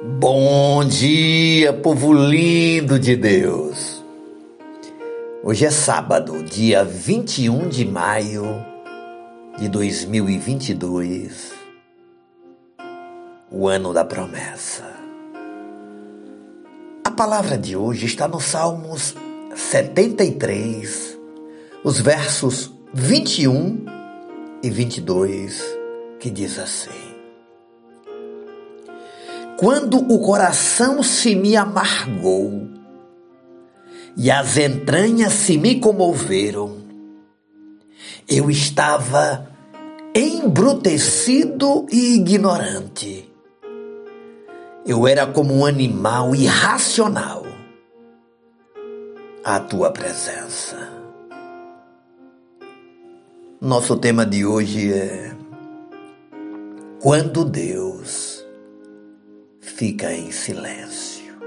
Bom dia, povo lindo de Deus. Hoje é sábado, dia 21 de maio de 2022, o ano da promessa. A palavra de hoje está no Salmos 73, os versos 21 e 22, que diz assim: quando o coração se me amargou e as entranhas se me comoveram, eu estava embrutecido e ignorante. Eu era como um animal irracional à tua presença. Nosso tema de hoje é quando Deus fica em silêncio.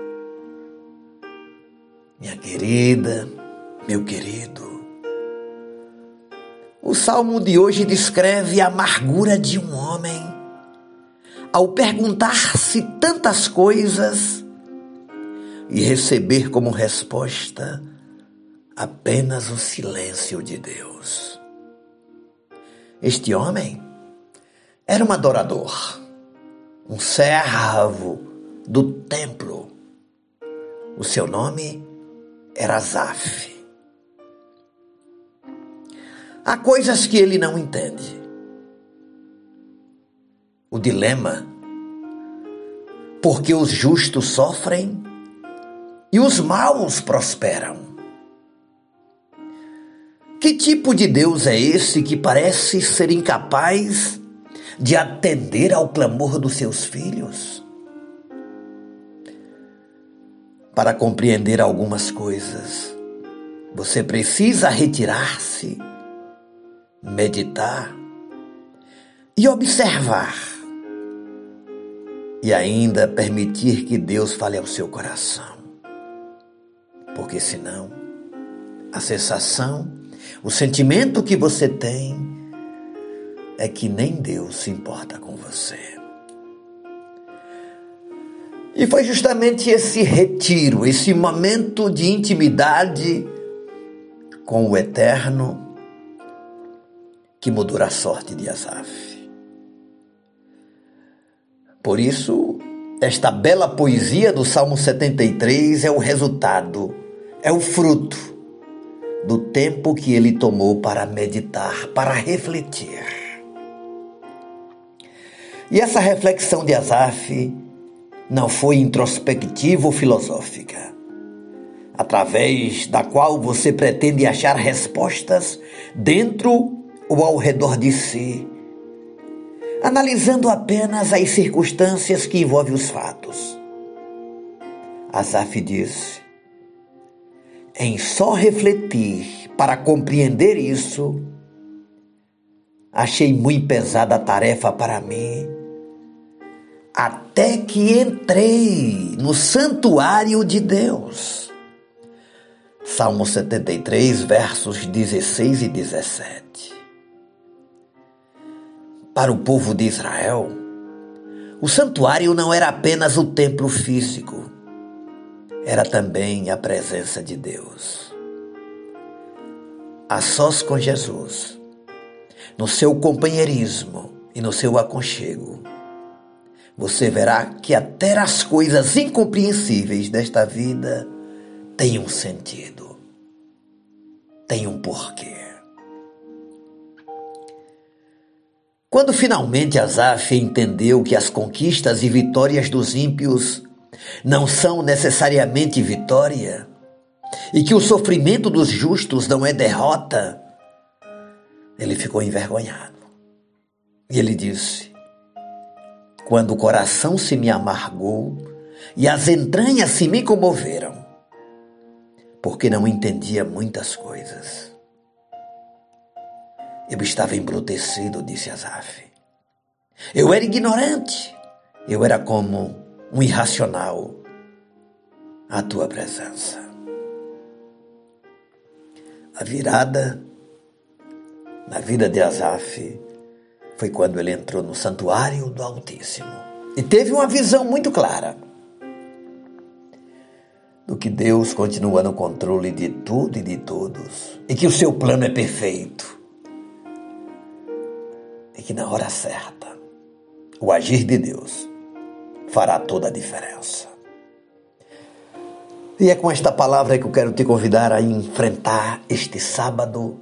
Minha querida, meu querido, o salmo de hoje descreve a amargura de um homem ao perguntar-se tantas coisas e receber como resposta apenas o silêncio de Deus. Este homem era um adorador um servo do templo. O seu nome era Zaf. Há coisas que ele não entende. O dilema, porque os justos sofrem e os maus prosperam. Que tipo de Deus é esse que parece ser incapaz de atender ao clamor dos seus filhos. Para compreender algumas coisas, você precisa retirar-se, meditar e observar. E ainda permitir que Deus fale ao seu coração. Porque senão, a sensação, o sentimento que você tem é que nem Deus se importa com você. E foi justamente esse retiro, esse momento de intimidade com o Eterno que mudou a sorte de Asaf. Por isso, esta bela poesia do Salmo 73 é o resultado, é o fruto do tempo que ele tomou para meditar, para refletir. E essa reflexão de Asaf não foi introspectiva ou filosófica, através da qual você pretende achar respostas dentro ou ao redor de si, analisando apenas as circunstâncias que envolvem os fatos. Asaf disse: em só refletir para compreender isso, achei muito pesada a tarefa para mim até que entrei no santuário de Deus. Salmo 73, versos 16 e 17. Para o povo de Israel, o santuário não era apenas o templo físico, era também a presença de Deus. A sós com Jesus, no seu companheirismo e no seu aconchego você verá que até as coisas incompreensíveis desta vida têm um sentido, têm um porquê. Quando finalmente Asaf entendeu que as conquistas e vitórias dos ímpios não são necessariamente vitória, e que o sofrimento dos justos não é derrota, ele ficou envergonhado. E ele disse: quando o coração se me amargou e as entranhas se me comoveram, porque não entendia muitas coisas. Eu estava embrutecido, disse Asaf. Eu era ignorante, eu era como um irracional à tua presença. A virada na vida de Asaf foi quando ele entrou no santuário do Altíssimo e teve uma visão muito clara do que Deus continua no controle de tudo e de todos e que o seu plano é perfeito e que na hora certa o agir de Deus fará toda a diferença. E é com esta palavra que eu quero te convidar a enfrentar este sábado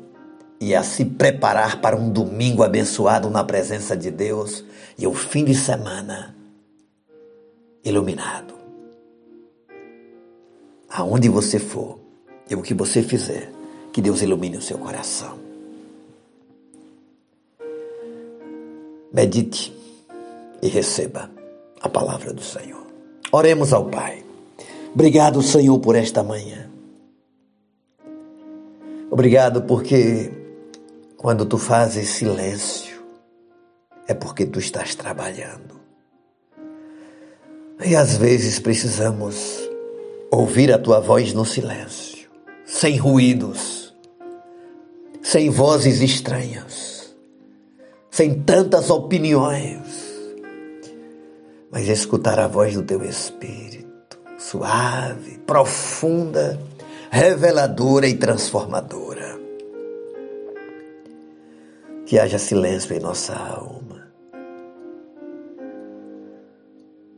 e a se preparar para um domingo abençoado na presença de Deus e o fim de semana iluminado. Aonde você for e o que você fizer, que Deus ilumine o seu coração. Medite e receba a palavra do Senhor. Oremos ao Pai. Obrigado, Senhor, por esta manhã. Obrigado porque quando tu fazes silêncio, é porque tu estás trabalhando. E às vezes precisamos ouvir a tua voz no silêncio, sem ruídos, sem vozes estranhas, sem tantas opiniões mas escutar a voz do teu Espírito, suave, profunda, reveladora e transformadora. Que haja silêncio em nossa alma.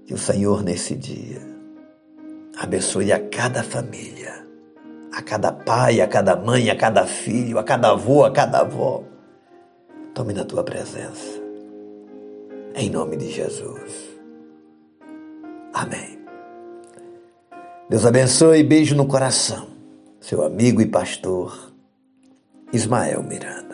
Que o Senhor, nesse dia, abençoe a cada família, a cada pai, a cada mãe, a cada filho, a cada avô, a cada avó. Tome na tua presença. Em nome de Jesus. Amém. Deus abençoe e beijo no coração. Seu amigo e pastor Ismael Miranda.